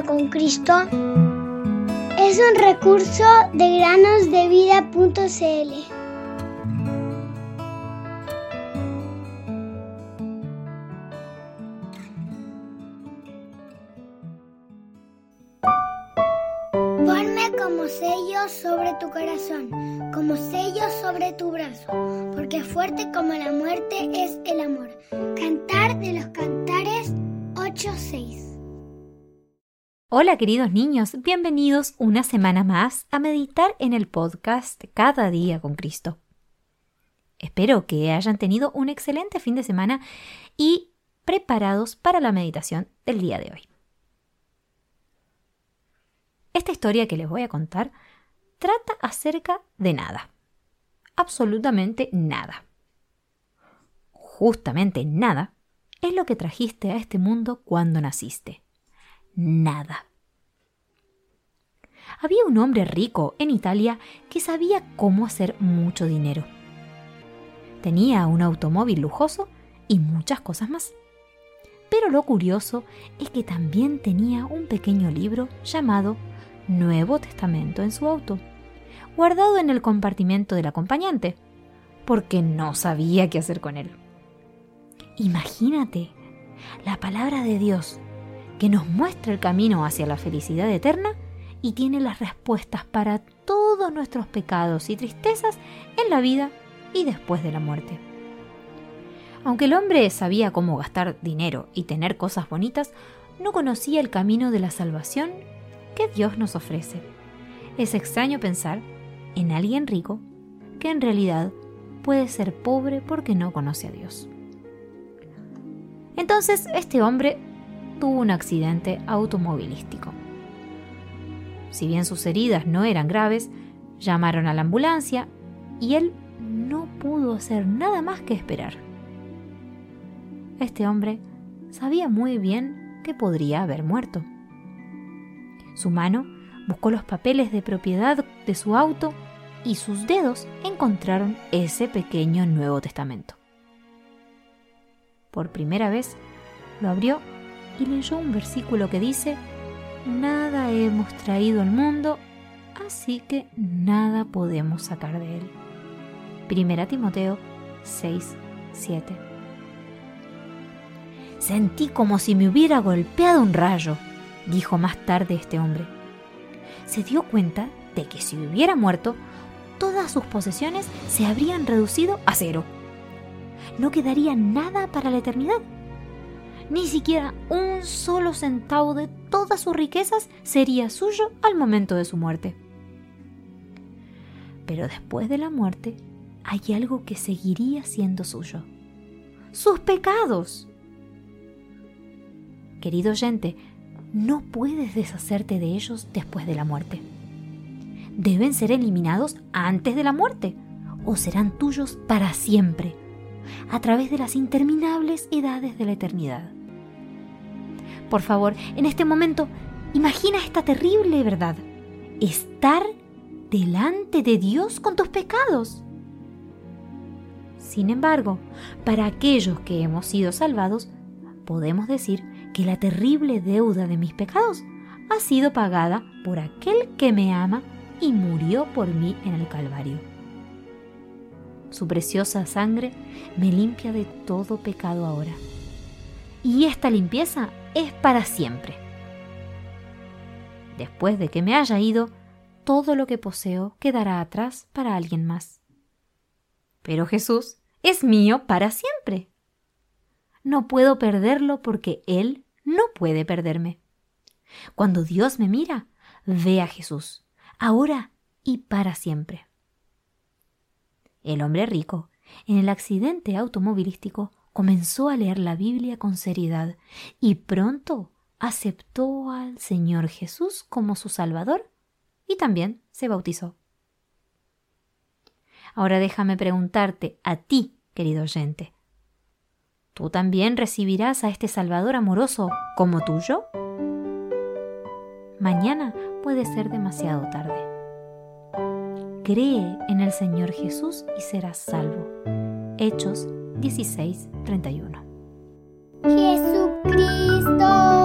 con Cristo es un recurso de granosdevida.cl. Ponme como sello sobre tu corazón, como sello sobre tu brazo, porque fuerte como la muerte es el amor. Cantar de los cantares 8.6 Hola queridos niños, bienvenidos una semana más a meditar en el podcast Cada día con Cristo. Espero que hayan tenido un excelente fin de semana y preparados para la meditación del día de hoy. Esta historia que les voy a contar trata acerca de nada. Absolutamente nada. Justamente nada es lo que trajiste a este mundo cuando naciste nada. Había un hombre rico en Italia que sabía cómo hacer mucho dinero. Tenía un automóvil lujoso y muchas cosas más. Pero lo curioso es que también tenía un pequeño libro llamado Nuevo Testamento en su auto, guardado en el compartimento del acompañante, porque no sabía qué hacer con él. Imagínate, la palabra de Dios que nos muestra el camino hacia la felicidad eterna y tiene las respuestas para todos nuestros pecados y tristezas en la vida y después de la muerte. Aunque el hombre sabía cómo gastar dinero y tener cosas bonitas, no conocía el camino de la salvación que Dios nos ofrece. Es extraño pensar en alguien rico que en realidad puede ser pobre porque no conoce a Dios. Entonces este hombre tuvo un accidente automovilístico. Si bien sus heridas no eran graves, llamaron a la ambulancia y él no pudo hacer nada más que esperar. Este hombre sabía muy bien que podría haber muerto. Su mano buscó los papeles de propiedad de su auto y sus dedos encontraron ese pequeño Nuevo Testamento. Por primera vez lo abrió y leyó un versículo que dice, Nada hemos traído al mundo, así que nada podemos sacar de él. Primera Timoteo 6, 7. Sentí como si me hubiera golpeado un rayo, dijo más tarde este hombre. Se dio cuenta de que si hubiera muerto, todas sus posesiones se habrían reducido a cero. No quedaría nada para la eternidad ni siquiera un solo centavo de todas sus riquezas sería suyo al momento de su muerte. Pero después de la muerte hay algo que seguiría siendo suyo. Sus pecados. Querido oyente, no puedes deshacerte de ellos después de la muerte. Deben ser eliminados antes de la muerte o serán tuyos para siempre, a través de las interminables edades de la eternidad. Por favor, en este momento, imagina esta terrible verdad. Estar delante de Dios con tus pecados. Sin embargo, para aquellos que hemos sido salvados, podemos decir que la terrible deuda de mis pecados ha sido pagada por aquel que me ama y murió por mí en el Calvario. Su preciosa sangre me limpia de todo pecado ahora. Y esta limpieza es para siempre. Después de que me haya ido, todo lo que poseo quedará atrás para alguien más. Pero Jesús es mío para siempre. No puedo perderlo porque Él no puede perderme. Cuando Dios me mira, ve a Jesús, ahora y para siempre. El hombre rico, en el accidente automovilístico, comenzó a leer la Biblia con seriedad y pronto aceptó al Señor Jesús como su Salvador y también se bautizó. Ahora déjame preguntarte a ti, querido oyente, ¿tú también recibirás a este Salvador amoroso como tuyo? Mañana puede ser demasiado tarde. Cree en el Señor Jesús y serás salvo. Hechos 16:31. Jesucristo